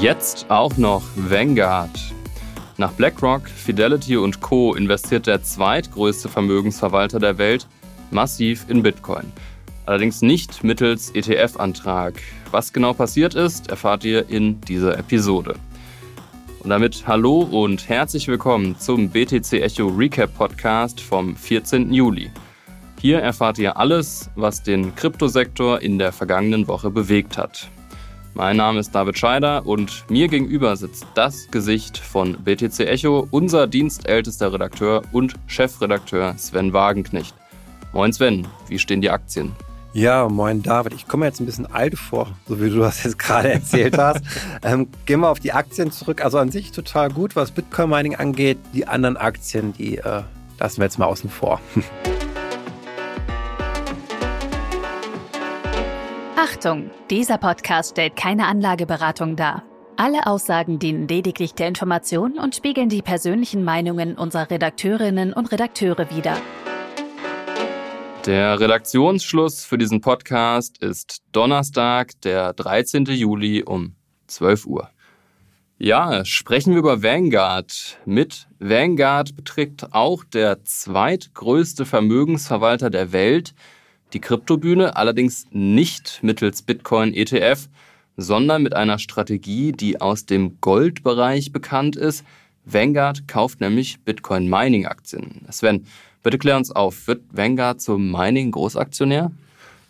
Jetzt auch noch Vanguard. Nach BlackRock, Fidelity und Co. investiert der zweitgrößte Vermögensverwalter der Welt massiv in Bitcoin. Allerdings nicht mittels ETF-Antrag. Was genau passiert ist, erfahrt ihr in dieser Episode. Und damit hallo und herzlich willkommen zum BTC Echo Recap Podcast vom 14. Juli. Hier erfahrt ihr alles, was den Kryptosektor in der vergangenen Woche bewegt hat. Mein Name ist David Scheider und mir gegenüber sitzt das Gesicht von BTC Echo, unser dienstältester Redakteur und Chefredakteur Sven Wagenknecht. Moin Sven, wie stehen die Aktien? Ja, moin David. Ich komme jetzt ein bisschen alt vor, so wie du das jetzt gerade erzählt hast. ähm, gehen wir auf die Aktien zurück. Also an sich total gut, was Bitcoin-Mining angeht. Die anderen Aktien, die äh, lassen wir jetzt mal außen vor. Achtung, dieser Podcast stellt keine Anlageberatung dar. Alle Aussagen dienen lediglich der Information und spiegeln die persönlichen Meinungen unserer Redakteurinnen und Redakteure wider. Der Redaktionsschluss für diesen Podcast ist Donnerstag, der 13. Juli um 12 Uhr. Ja, sprechen wir über Vanguard. Mit Vanguard beträgt auch der zweitgrößte Vermögensverwalter der Welt die Kryptobühne allerdings nicht mittels Bitcoin ETF, sondern mit einer Strategie, die aus dem Goldbereich bekannt ist. Vanguard kauft nämlich Bitcoin Mining Aktien. Sven, bitte klär uns auf, wird Vanguard zum Mining Großaktionär?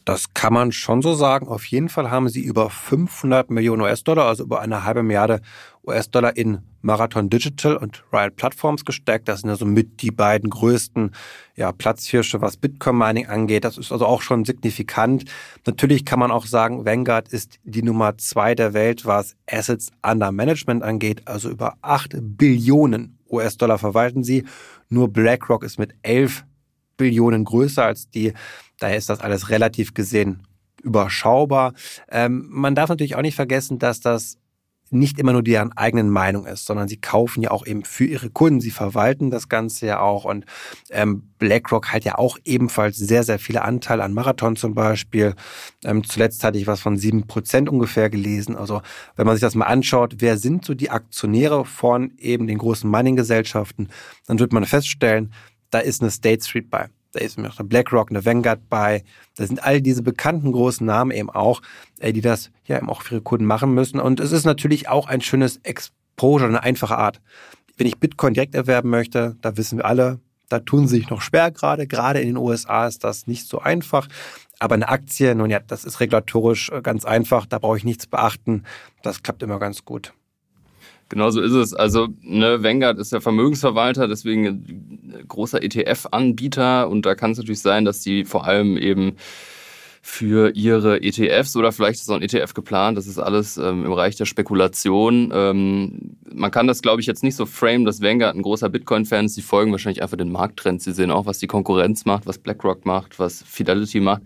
Das kann man schon so sagen. Auf jeden Fall haben sie über 500 Millionen US-Dollar, also über eine halbe Milliarde US-Dollar in Marathon Digital und Riot Platforms gesteckt. Das sind also mit die beiden größten ja, Platzhirsche, was Bitcoin-Mining angeht. Das ist also auch schon signifikant. Natürlich kann man auch sagen, Vanguard ist die Nummer zwei der Welt, was Assets under Management angeht. Also über 8 Billionen US-Dollar verwalten sie. Nur BlackRock ist mit 11 Billionen größer als die. Daher ist das alles relativ gesehen überschaubar. Ähm, man darf natürlich auch nicht vergessen, dass das nicht immer nur deren eigenen Meinung ist, sondern sie kaufen ja auch eben für ihre Kunden, sie verwalten das Ganze ja auch und ähm, BlackRock hat ja auch ebenfalls sehr, sehr viele Anteile an Marathon zum Beispiel. Ähm, zuletzt hatte ich was von sieben Prozent ungefähr gelesen. Also wenn man sich das mal anschaut, wer sind so die Aktionäre von eben den großen Mining-Gesellschaften, dann wird man feststellen, da ist eine State Street bei da ist noch eine BlackRock, eine Vanguard bei. Da sind all diese bekannten großen Namen eben auch, äh, die das ja eben auch für ihre Kunden machen müssen. Und es ist natürlich auch ein schönes Exposure, eine einfache Art. Wenn ich Bitcoin direkt erwerben möchte, da wissen wir alle, da tun sie sich noch schwer gerade. Gerade in den USA ist das nicht so einfach. Aber eine Aktie, nun ja, das ist regulatorisch äh, ganz einfach. Da brauche ich nichts beachten. Das klappt immer ganz gut. Genau so ist es. Also ne, Vanguard ist der Vermögensverwalter, deswegen großer ETF-Anbieter und da kann es natürlich sein, dass die vor allem eben für ihre ETFs oder vielleicht ist auch ein ETF geplant. Das ist alles ähm, im Bereich der Spekulation. Ähm, man kann das, glaube ich, jetzt nicht so frame, dass Vanguard ein großer Bitcoin-Fan ist. Sie folgen wahrscheinlich einfach den Markttrends. Sie sehen auch, was die Konkurrenz macht, was BlackRock macht, was Fidelity macht.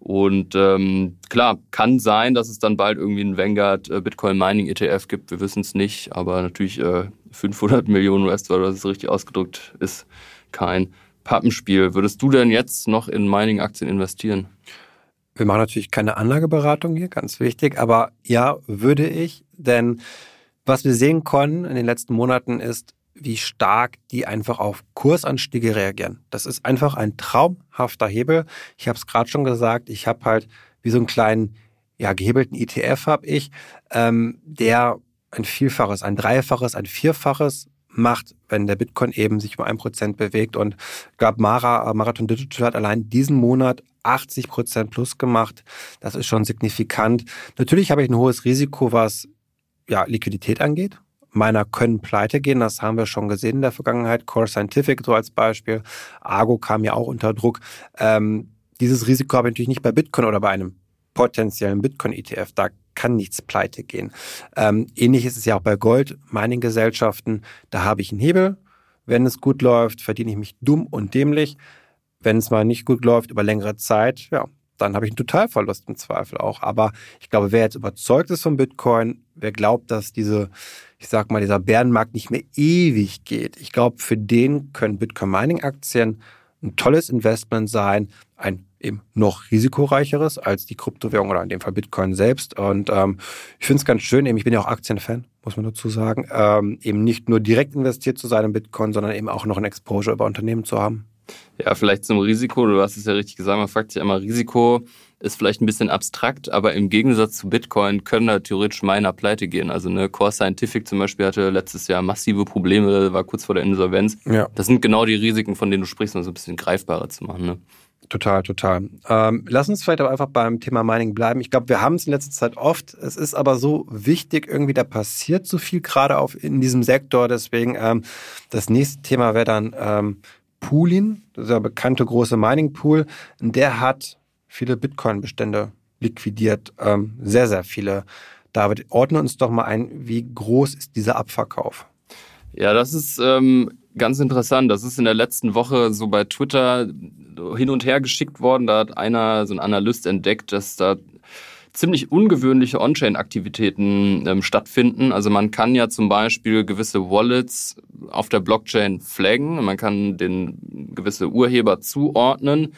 Und ähm, klar, kann sein, dass es dann bald irgendwie einen Vanguard äh, Bitcoin Mining ETF gibt. Wir wissen es nicht, aber natürlich äh, 500 Millionen US-Dollar, das ist richtig ausgedrückt, ist kein Pappenspiel. Würdest du denn jetzt noch in Mining-Aktien investieren? Wir machen natürlich keine Anlageberatung hier, ganz wichtig, aber ja, würde ich, denn was wir sehen konnten in den letzten Monaten ist, wie stark die einfach auf Kursanstiege reagieren. Das ist einfach ein traumhafter Hebel. Ich habe es gerade schon gesagt, ich habe halt wie so einen kleinen, ja, gehebelten ETF habe ich, ähm, der ein Vielfaches, ein Dreifaches, ein Vierfaches macht, wenn der Bitcoin eben sich um ein Prozent bewegt. Und ich glaube, Mara, Marathon Digital hat allein diesen Monat 80 Prozent plus gemacht. Das ist schon signifikant. Natürlich habe ich ein hohes Risiko, was ja, Liquidität angeht meiner können pleite gehen. Das haben wir schon gesehen in der Vergangenheit. Core Scientific so als Beispiel. Argo kam ja auch unter Druck. Ähm, dieses Risiko habe ich natürlich nicht bei Bitcoin oder bei einem potenziellen Bitcoin-ETF. Da kann nichts pleite gehen. Ähm, ähnlich ist es ja auch bei Gold, Mining-Gesellschaften. Da habe ich einen Hebel. Wenn es gut läuft, verdiene ich mich dumm und dämlich. Wenn es mal nicht gut läuft über längere Zeit, ja, dann habe ich einen Totalverlust im Zweifel auch. Aber ich glaube, wer jetzt überzeugt ist von Bitcoin, wer glaubt, dass diese ich sag mal, dieser Bärenmarkt nicht mehr ewig geht. Ich glaube, für den können Bitcoin Mining Aktien ein tolles Investment sein, ein eben noch risikoreicheres als die Kryptowährung oder in dem Fall Bitcoin selbst. Und ähm, ich finde es ganz schön, eben ich bin ja auch Aktienfan, muss man dazu sagen, ähm, eben nicht nur direkt investiert zu sein in Bitcoin, sondern eben auch noch ein Exposure über Unternehmen zu haben. Ja, vielleicht zum Risiko, du hast es ja richtig gesagt, man fragt sich immer, Risiko ist vielleicht ein bisschen abstrakt, aber im Gegensatz zu Bitcoin können da theoretisch Miner pleite gehen. Also eine Core Scientific zum Beispiel hatte letztes Jahr massive Probleme, war kurz vor der Insolvenz. Ja. Das sind genau die Risiken, von denen du sprichst, um so ein bisschen greifbarer zu machen. Ne? Total, total. Ähm, lass uns vielleicht aber einfach beim Thema Mining bleiben. Ich glaube, wir haben es in letzter Zeit oft. Es ist aber so wichtig, irgendwie da passiert so viel gerade auf in diesem Sektor. Deswegen ähm, das nächste Thema wäre dann ähm, Poolin, dieser bekannte große Mining Pool. Der hat viele Bitcoin-Bestände liquidiert, ähm, sehr, sehr viele. David, ordne uns doch mal ein, wie groß ist dieser Abverkauf? Ja, das ist ähm, ganz interessant. Das ist in der letzten Woche so bei Twitter hin und her geschickt worden. Da hat einer, so ein Analyst, entdeckt, dass da ziemlich ungewöhnliche On-Chain-Aktivitäten ähm, stattfinden. Also man kann ja zum Beispiel gewisse Wallets auf der Blockchain flaggen. Man kann den gewisse Urheber zuordnen.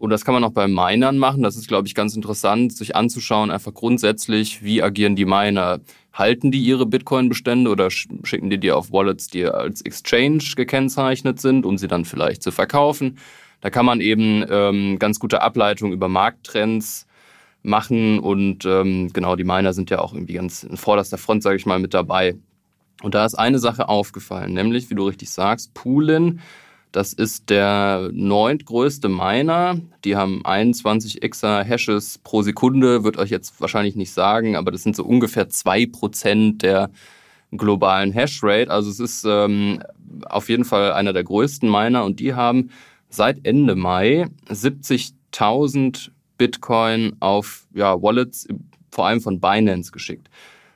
Und das kann man auch bei Minern machen. Das ist, glaube ich, ganz interessant, sich anzuschauen, einfach grundsätzlich, wie agieren die Miner? Halten die ihre Bitcoin-Bestände oder schicken die die auf Wallets, die als Exchange gekennzeichnet sind, um sie dann vielleicht zu verkaufen? Da kann man eben ähm, ganz gute Ableitungen über Markttrends machen und ähm, genau, die Miner sind ja auch irgendwie ganz in vorderster Front, sage ich mal, mit dabei. Und da ist eine Sache aufgefallen, nämlich, wie du richtig sagst, Poolin das ist der neuntgrößte Miner. Die haben 21 Exa-Hashes pro Sekunde, wird euch jetzt wahrscheinlich nicht sagen, aber das sind so ungefähr zwei Prozent der globalen Hashrate. Also es ist ähm, auf jeden Fall einer der größten Miner und die haben seit Ende Mai 70.000 Bitcoin auf ja, Wallets, vor allem von Binance geschickt.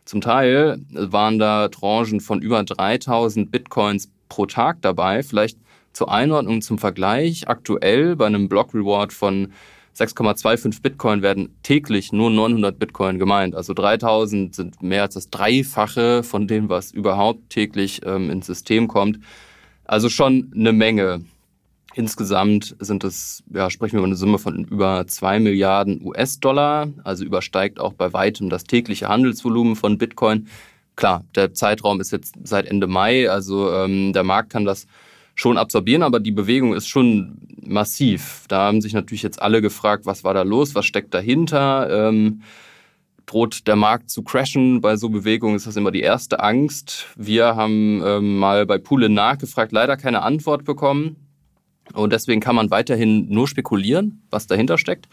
Zum Teil waren da Tranchen von über 3000 Bitcoins pro Tag dabei. Vielleicht zur Einordnung zum Vergleich, aktuell bei einem Block Reward von 6,25 Bitcoin werden täglich nur 900 Bitcoin gemeint. Also 3000 sind mehr als das Dreifache von dem, was überhaupt täglich ähm, ins System kommt. Also schon eine Menge. Insgesamt sind es, ja, sprechen wir über eine Summe von über 2 Milliarden US-Dollar. Also übersteigt auch bei weitem das tägliche Handelsvolumen von Bitcoin. Klar, der Zeitraum ist jetzt seit Ende Mai. Also ähm, der Markt kann das schon absorbieren, aber die Bewegung ist schon massiv. Da haben sich natürlich jetzt alle gefragt, was war da los, was steckt dahinter? Ähm, droht der Markt zu crashen? Bei so Bewegungen ist das immer die erste Angst. Wir haben ähm, mal bei Poolin nachgefragt, leider keine Antwort bekommen. Und deswegen kann man weiterhin nur spekulieren, was dahinter steckt.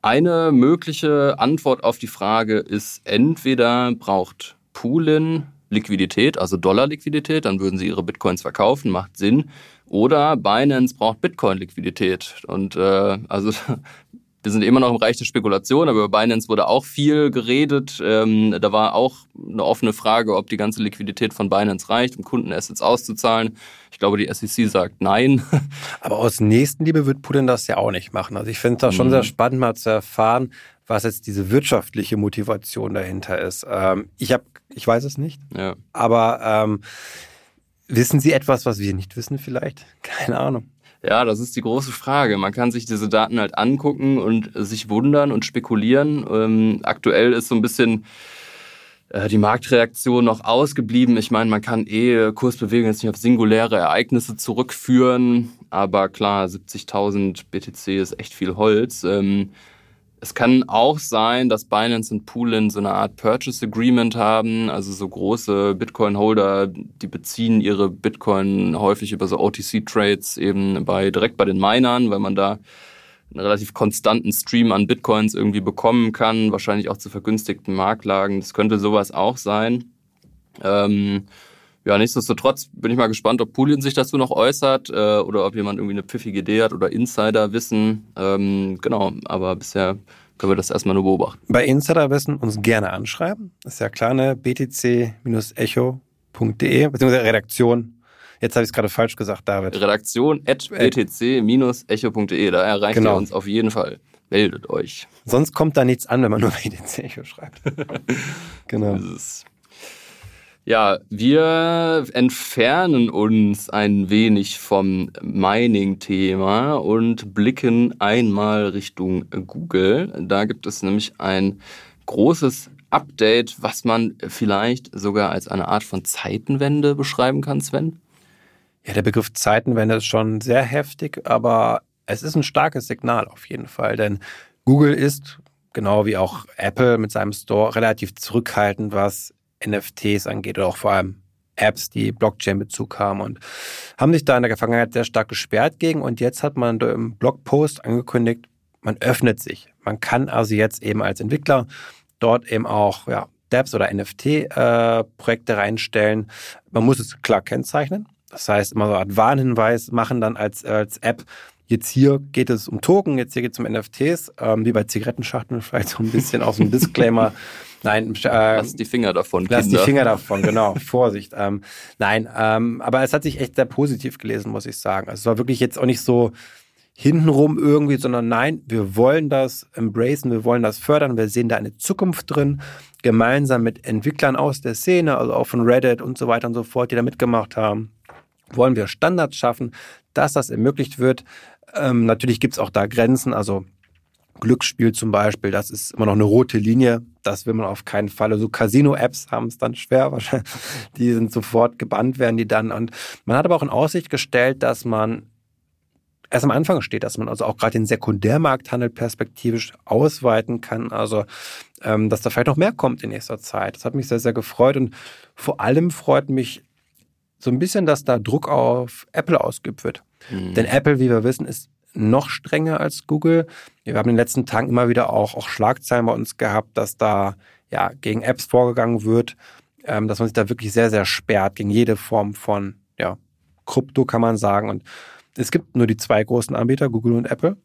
Eine mögliche Antwort auf die Frage ist, entweder braucht Poolin Liquidität, also Dollar-Liquidität, dann würden sie ihre Bitcoins verkaufen, macht Sinn. Oder Binance braucht Bitcoin-Liquidität. Und äh, also wir sind immer noch im Reich der Spekulation, aber über Binance wurde auch viel geredet. Ähm, da war auch eine offene Frage, ob die ganze Liquidität von Binance reicht, um Kundenassets auszuzahlen. Ich glaube, die SEC sagt nein. Aber aus Nächstenliebe wird Putin das ja auch nicht machen. Also ich finde es da schon mhm. sehr spannend, mal zu erfahren, was jetzt diese wirtschaftliche Motivation dahinter ist. Ähm, ich habe, ich weiß es nicht. Ja. Aber ähm, wissen Sie etwas, was wir nicht wissen vielleicht? Keine Ahnung. Ja, das ist die große Frage. Man kann sich diese Daten halt angucken und sich wundern und spekulieren. Ähm, aktuell ist so ein bisschen äh, die Marktreaktion noch ausgeblieben. Ich meine, man kann eh Kursbewegungen jetzt nicht auf singuläre Ereignisse zurückführen, aber klar, 70.000 BTC ist echt viel Holz. Ähm, es kann auch sein, dass Binance und Poolin so eine Art Purchase Agreement haben, also so große Bitcoin-Holder, die beziehen ihre Bitcoin häufig über so OTC-Trades eben bei, direkt bei den Minern, weil man da einen relativ konstanten Stream an Bitcoins irgendwie bekommen kann, wahrscheinlich auch zu vergünstigten Marktlagen. Das könnte sowas auch sein. Ähm, ja, nichtsdestotrotz bin ich mal gespannt, ob Poolin sich dazu noch äußert äh, oder ob jemand irgendwie eine pfiffige Idee hat oder Insiderwissen. Ähm, genau, aber bisher können wir das erstmal nur beobachten. Bei Insiderwissen uns gerne anschreiben. Das ist ja klar, ne? btc-echo.de beziehungsweise Redaktion. Jetzt habe ich es gerade falsch gesagt, David. Redaktion at btc-echo.de. Da erreicht genau. ihr uns auf jeden Fall. Meldet euch. Sonst kommt da nichts an, wenn man nur BTC Echo schreibt. genau. Ja, wir entfernen uns ein wenig vom Mining-Thema und blicken einmal Richtung Google. Da gibt es nämlich ein großes Update, was man vielleicht sogar als eine Art von Zeitenwende beschreiben kann, Sven. Ja, der Begriff Zeitenwende ist schon sehr heftig, aber es ist ein starkes Signal auf jeden Fall, denn Google ist, genau wie auch Apple mit seinem Store, relativ zurückhaltend, was NFTs angeht oder auch vor allem Apps, die Blockchain-Bezug haben und haben sich da in der Vergangenheit sehr stark gesperrt gegen und jetzt hat man im Blogpost angekündigt, man öffnet sich. Man kann also jetzt eben als Entwickler dort eben auch ja, Dapps oder NFT-Projekte äh, reinstellen. Man muss es klar kennzeichnen. Das heißt, immer so eine Art Warnhinweis machen dann als, als App. Jetzt hier geht es um Token, jetzt hier geht es um NFTs, ähm, wie bei Zigarettenschachteln, vielleicht so ein bisschen aus dem Disclaimer. Nein, äh, lass die Finger davon. Lass Kinder. die Finger davon, genau. Vorsicht. Ähm, nein, ähm, aber es hat sich echt sehr positiv gelesen, muss ich sagen. Also es war wirklich jetzt auch nicht so hintenrum irgendwie, sondern nein, wir wollen das embracen, wir wollen das fördern, wir sehen da eine Zukunft drin, gemeinsam mit Entwicklern aus der Szene, also auch von Reddit und so weiter und so fort, die da mitgemacht haben, wollen wir Standards schaffen, dass das ermöglicht wird. Ähm, natürlich gibt es auch da Grenzen, also Glücksspiel zum Beispiel, das ist immer noch eine rote Linie. Das will man auf keinen Fall. Also Casino-Apps haben es dann schwer, wahrscheinlich. Die sind sofort gebannt werden, die dann. Und man hat aber auch in Aussicht gestellt, dass man erst am Anfang steht, dass man also auch gerade den Sekundärmarkthandel perspektivisch ausweiten kann. Also, ähm, dass da vielleicht noch mehr kommt in nächster Zeit. Das hat mich sehr, sehr gefreut. Und vor allem freut mich so ein bisschen, dass da Druck auf Apple ausgeübt wird. Mhm. Denn Apple, wie wir wissen, ist noch strenger als Google. Wir haben in den letzten Tagen immer wieder auch, auch Schlagzeilen bei uns gehabt, dass da ja gegen Apps vorgegangen wird, ähm, dass man sich da wirklich sehr, sehr sperrt gegen jede Form von ja, Krypto, kann man sagen. Und es gibt nur die zwei großen Anbieter, Google und Apple.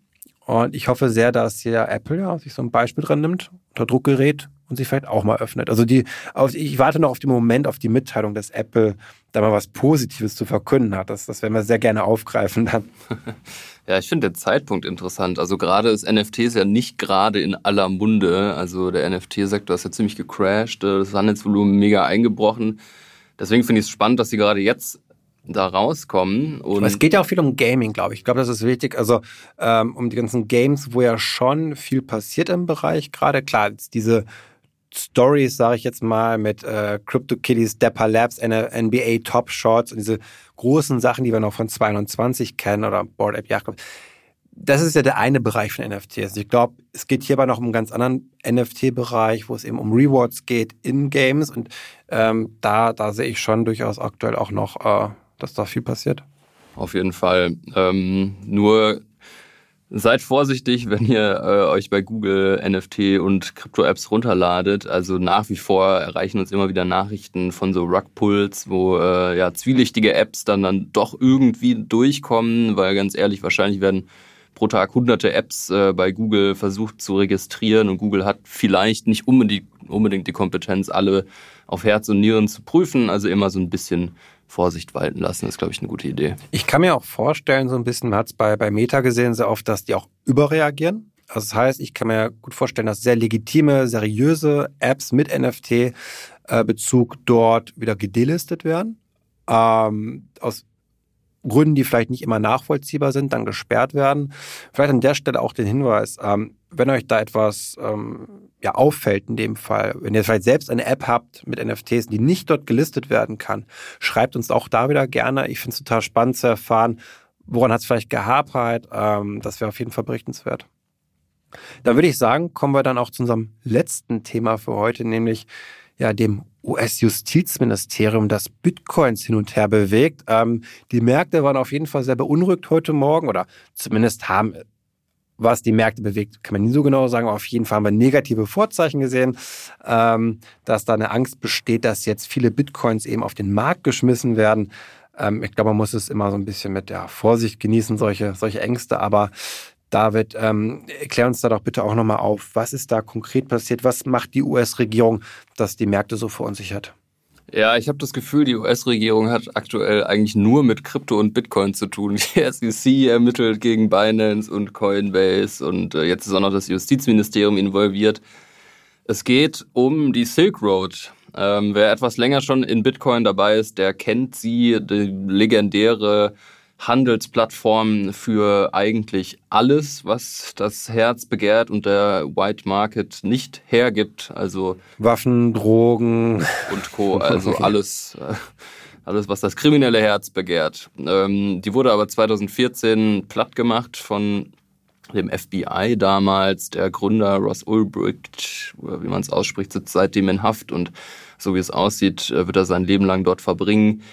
Und ich hoffe sehr, dass hier Apple ja, sich so ein Beispiel dran nimmt, unter Druck gerät und sich vielleicht auch mal öffnet. Also die, auf, ich warte noch auf den Moment, auf die Mitteilung, dass Apple da mal was Positives zu verkünden hat. Das, das werden wir sehr gerne aufgreifen dann. Ja, ich finde den Zeitpunkt interessant. Also gerade ist NFTs ja nicht gerade in aller Munde. Also der NFT-Sektor ist ja ziemlich gecrashed, das Handelsvolumen mega eingebrochen. Deswegen finde ich es spannend, dass sie gerade jetzt da rauskommen. Und es geht ja auch viel um Gaming, glaube ich. Ich glaube, das ist wichtig. Also ähm, um die ganzen Games, wo ja schon viel passiert im Bereich. Gerade klar, diese Stories, sage ich jetzt mal, mit äh, CryptoKitties, Dapper Labs, NBA Top Shots und diese großen Sachen, die wir noch von 22 kennen oder Board App Yacht das ist ja der eine Bereich von NFTs. Ich glaube, es geht hierbei noch um einen ganz anderen NFT-Bereich, wo es eben um Rewards geht in Games. Und ähm, da, da sehe ich schon durchaus aktuell auch noch äh, dass da viel passiert. Auf jeden Fall. Ähm, nur seid vorsichtig, wenn ihr äh, euch bei Google NFT und Krypto-Apps runterladet. Also nach wie vor erreichen uns immer wieder Nachrichten von so Rugpulls, wo äh, ja zwielichtige Apps dann dann doch irgendwie durchkommen, weil ganz ehrlich, wahrscheinlich werden pro Tag hunderte Apps äh, bei Google versucht zu registrieren und Google hat vielleicht nicht unbedingt, unbedingt die Kompetenz, alle auf Herz und Nieren zu prüfen. Also immer so ein bisschen Vorsicht walten lassen, ist, glaube ich, eine gute Idee. Ich kann mir auch vorstellen, so ein bisschen, man hat es bei, bei Meta gesehen, sehr oft, dass die auch überreagieren. Also das heißt, ich kann mir gut vorstellen, dass sehr legitime, seriöse Apps mit NFT-Bezug äh, dort wieder gedelistet werden. Ähm, aus Gründen, die vielleicht nicht immer nachvollziehbar sind, dann gesperrt werden. Vielleicht an der Stelle auch den Hinweis, ähm, wenn euch da etwas ähm, ja, auffällt in dem Fall, wenn ihr vielleicht selbst eine App habt mit NFTs, die nicht dort gelistet werden kann, schreibt uns auch da wieder gerne. Ich finde es total spannend zu erfahren, woran hat es vielleicht gehapert. Ähm, das wäre auf jeden Fall berichtenswert. Da würde ich sagen, kommen wir dann auch zu unserem letzten Thema für heute, nämlich ja dem US-Justizministerium, das Bitcoins hin und her bewegt. Ähm, die Märkte waren auf jeden Fall sehr beunruhigt heute Morgen oder zumindest haben was die Märkte bewegt, kann man nie so genau sagen, aber auf jeden Fall haben wir negative Vorzeichen gesehen, ähm, dass da eine Angst besteht, dass jetzt viele Bitcoins eben auf den Markt geschmissen werden. Ähm, ich glaube, man muss es immer so ein bisschen mit ja, Vorsicht genießen, solche, solche Ängste, aber David, ähm, erklär uns da doch bitte auch nochmal auf, was ist da konkret passiert? Was macht die US-Regierung, dass die Märkte so verunsichert? Ja, ich habe das Gefühl, die US-Regierung hat aktuell eigentlich nur mit Krypto und Bitcoin zu tun. Die SEC ermittelt gegen Binance und Coinbase und äh, jetzt ist auch noch das Justizministerium involviert. Es geht um die Silk Road. Ähm, wer etwas länger schon in Bitcoin dabei ist, der kennt sie, die legendäre Handelsplattform für eigentlich alles, was das Herz begehrt und der White Market nicht hergibt. Also Waffen, Drogen und Co. Also alles, äh, alles, was das kriminelle Herz begehrt. Ähm, die wurde aber 2014 platt gemacht von dem FBI damals. Der Gründer Ross Ulbricht, wie man es ausspricht, sitzt seitdem in Haft und so wie es aussieht, äh, wird er sein Leben lang dort verbringen.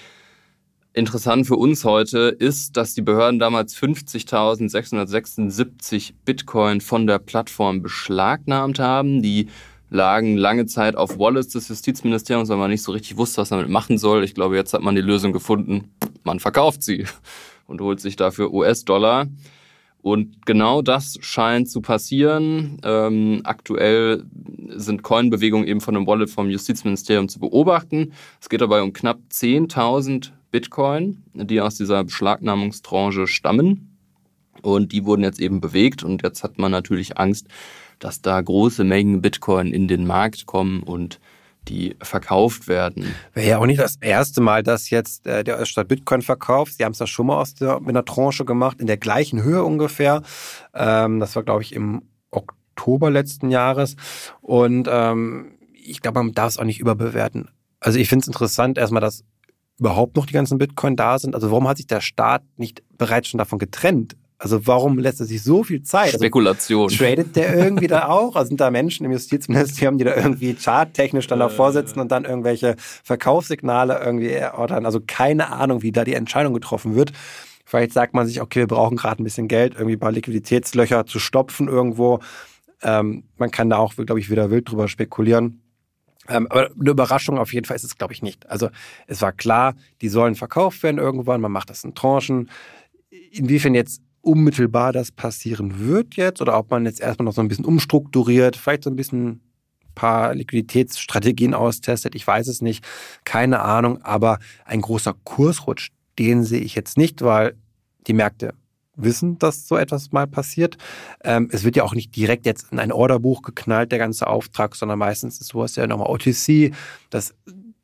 Interessant für uns heute ist, dass die Behörden damals 50.676 Bitcoin von der Plattform beschlagnahmt haben. Die lagen lange Zeit auf Wallets des Justizministeriums, weil man nicht so richtig wusste, was man damit machen soll. Ich glaube, jetzt hat man die Lösung gefunden. Man verkauft sie und holt sich dafür US-Dollar. Und genau das scheint zu passieren. Ähm, aktuell sind Coinbewegungen eben von einem Wallet vom Justizministerium zu beobachten. Es geht dabei um knapp 10.000 Bitcoin, die aus dieser Beschlagnahmungstranche stammen. Und die wurden jetzt eben bewegt. Und jetzt hat man natürlich Angst, dass da große Mengen Bitcoin in den Markt kommen und die verkauft werden. Wäre ja auch nicht das erste Mal, dass jetzt äh, der Öststadt Bitcoin verkauft. Sie haben es ja schon mal aus der, mit einer Tranche gemacht, in der gleichen Höhe ungefähr. Ähm, das war, glaube ich, im Oktober letzten Jahres. Und ähm, ich glaube, man darf es auch nicht überbewerten. Also ich finde es interessant, erstmal, dass überhaupt noch die ganzen Bitcoin da sind. Also warum hat sich der Staat nicht bereits schon davon getrennt? Also warum lässt er sich so viel Zeit? Also Spekulation. Also, tradet der irgendwie da auch? Also sind da Menschen im Justizministerium, die da irgendwie charttechnisch dann davor sitzen und dann irgendwelche Verkaufssignale irgendwie ordern? Also keine Ahnung, wie da die Entscheidung getroffen wird. Vielleicht sagt man sich, okay, wir brauchen gerade ein bisschen Geld, irgendwie ein paar Liquiditätslöcher zu stopfen irgendwo. Ähm, man kann da auch, glaube ich, wieder wild drüber spekulieren. Ähm, aber eine Überraschung auf jeden Fall ist es, glaube ich, nicht. Also es war klar, die sollen verkauft werden irgendwann, man macht das in Tranchen. Inwiefern jetzt unmittelbar das passieren wird jetzt oder ob man jetzt erstmal noch so ein bisschen umstrukturiert, vielleicht so ein bisschen ein paar Liquiditätsstrategien austestet, ich weiß es nicht, keine Ahnung, aber ein großer Kursrutsch, den sehe ich jetzt nicht, weil die Märkte wissen, dass so etwas mal passiert. Ähm, es wird ja auch nicht direkt jetzt in ein Orderbuch geknallt, der ganze Auftrag, sondern meistens ist sowas ja nochmal OTC. Das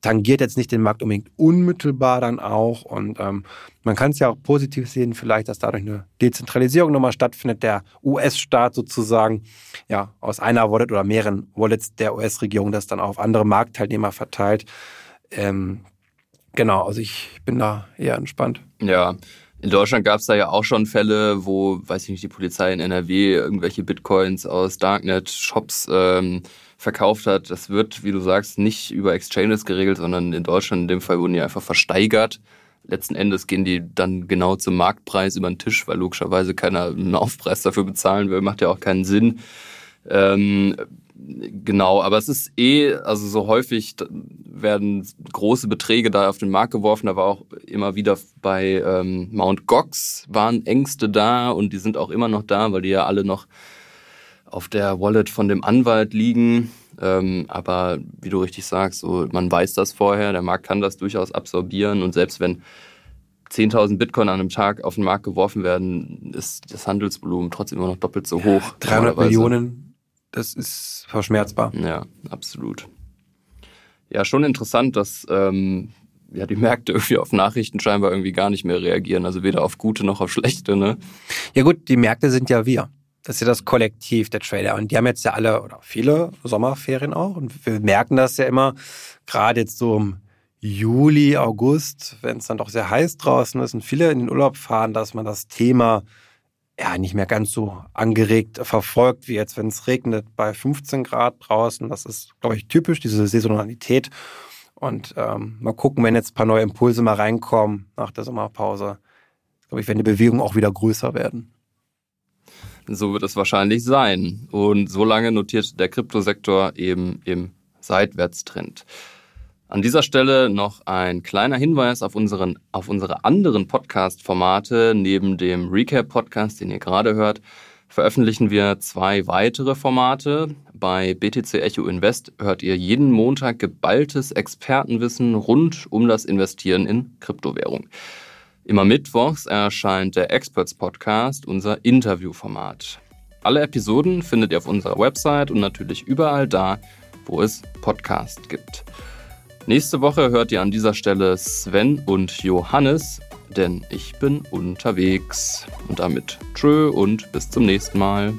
tangiert jetzt nicht den Markt unbedingt unmittelbar dann auch. Und ähm, man kann es ja auch positiv sehen, vielleicht, dass dadurch eine Dezentralisierung nochmal stattfindet, der US-Staat sozusagen ja aus einer Wallet oder mehreren Wallets der US-Regierung das dann auch auf andere Marktteilnehmer verteilt. Ähm, genau, also ich bin da eher entspannt. Ja, in Deutschland gab es da ja auch schon Fälle, wo, weiß ich nicht, die Polizei in NRW irgendwelche Bitcoins aus Darknet-Shops ähm, verkauft hat. Das wird, wie du sagst, nicht über Exchanges geregelt, sondern in Deutschland in dem Fall wurden die einfach versteigert. Letzten Endes gehen die dann genau zum Marktpreis über den Tisch, weil logischerweise keiner einen Aufpreis dafür bezahlen will. Macht ja auch keinen Sinn. Ähm, genau, aber es ist eh, also so häufig werden große Beträge da auf den Markt geworfen. Da war auch immer wieder bei ähm, Mount Gox waren Ängste da und die sind auch immer noch da, weil die ja alle noch auf der Wallet von dem Anwalt liegen. Ähm, aber wie du richtig sagst, so, man weiß das vorher, der Markt kann das durchaus absorbieren und selbst wenn 10.000 Bitcoin an einem Tag auf den Markt geworfen werden, ist das Handelsvolumen trotzdem immer noch doppelt so hoch. 300 Millionen, das ist verschmerzbar. Ja, absolut. Ja, schon interessant, dass ähm, ja, die Märkte irgendwie auf Nachrichten scheinbar irgendwie gar nicht mehr reagieren. Also weder auf gute noch auf schlechte. Ne? Ja gut, die Märkte sind ja wir. Das ist ja das Kollektiv der Trader. Und die haben jetzt ja alle oder viele Sommerferien auch. Und wir merken das ja immer, gerade jetzt so im Juli, August, wenn es dann doch sehr heiß draußen ist und viele in den Urlaub fahren, dass man das Thema ja nicht mehr ganz so angeregt verfolgt, wie jetzt, wenn es regnet bei 15 Grad draußen. Das ist, glaube ich, typisch, diese Saisonalität. Und ähm, mal gucken, wenn jetzt ein paar neue Impulse mal reinkommen nach der Sommerpause. Glaube ich, werden die Bewegungen auch wieder größer werden. So wird es wahrscheinlich sein. Und so lange notiert der Kryptosektor eben im Seitwärtstrend. An dieser Stelle noch ein kleiner Hinweis auf, unseren, auf unsere anderen Podcast-Formate. Neben dem Recap-Podcast, den ihr gerade hört, veröffentlichen wir zwei weitere Formate. Bei BTC Echo Invest hört ihr jeden Montag geballtes Expertenwissen rund um das Investieren in Kryptowährung. Immer mittwochs erscheint der Experts Podcast, unser Interviewformat. Alle Episoden findet ihr auf unserer Website und natürlich überall da, wo es Podcasts gibt. Nächste Woche hört ihr an dieser Stelle Sven und Johannes, denn ich bin unterwegs. Und damit tschö und bis zum nächsten Mal.